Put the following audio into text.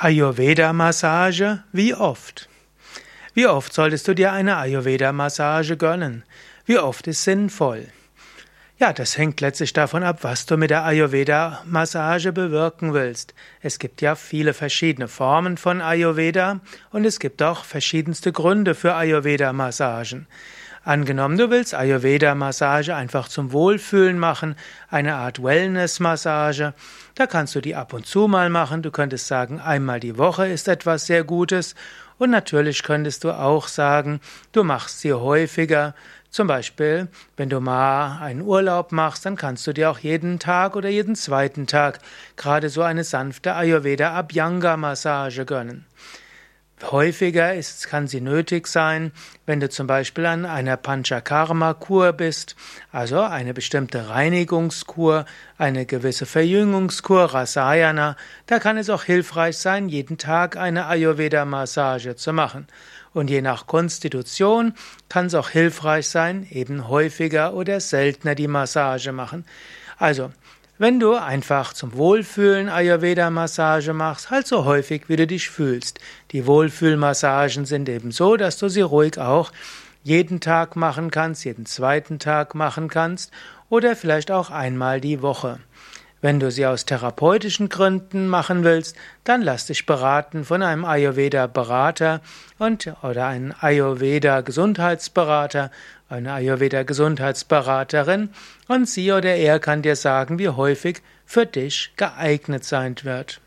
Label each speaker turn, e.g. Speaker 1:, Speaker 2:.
Speaker 1: Ayurveda-Massage, wie oft? Wie oft solltest du dir eine Ayurveda-Massage gönnen? Wie oft ist sinnvoll? Ja, das hängt letztlich davon ab, was du mit der Ayurveda-Massage bewirken willst. Es gibt ja viele verschiedene Formen von Ayurveda und es gibt auch verschiedenste Gründe für Ayurveda-Massagen. Angenommen, du willst Ayurveda-Massage einfach zum Wohlfühlen machen, eine Art Wellness-Massage, da kannst du die ab und zu mal machen. Du könntest sagen, einmal die Woche ist etwas sehr Gutes. Und natürlich könntest du auch sagen, du machst sie häufiger. Zum Beispiel, wenn du mal einen Urlaub machst, dann kannst du dir auch jeden Tag oder jeden zweiten Tag gerade so eine sanfte Ayurveda Abhyanga Massage gönnen. Häufiger ist, kann sie nötig sein, wenn du zum Beispiel an einer Panchakarma-Kur bist, also eine bestimmte Reinigungskur, eine gewisse Verjüngungskur, Rasayana. Da kann es auch hilfreich sein, jeden Tag eine Ayurveda-Massage zu machen. Und je nach Konstitution kann es auch hilfreich sein, eben häufiger oder seltener die Massage machen. Also, wenn du einfach zum Wohlfühlen Ayurveda-Massage machst, halt so häufig, wie du dich fühlst. Die Wohlfühlmassagen sind eben so, dass du sie ruhig auch jeden Tag machen kannst, jeden zweiten Tag machen kannst oder vielleicht auch einmal die Woche. Wenn du sie aus therapeutischen Gründen machen willst, dann lass dich beraten von einem Ayurveda-Berater und oder einem Ayurveda-Gesundheitsberater, eine Ayurveda-Gesundheitsberaterin und sie oder er kann dir sagen, wie häufig für dich geeignet sein wird.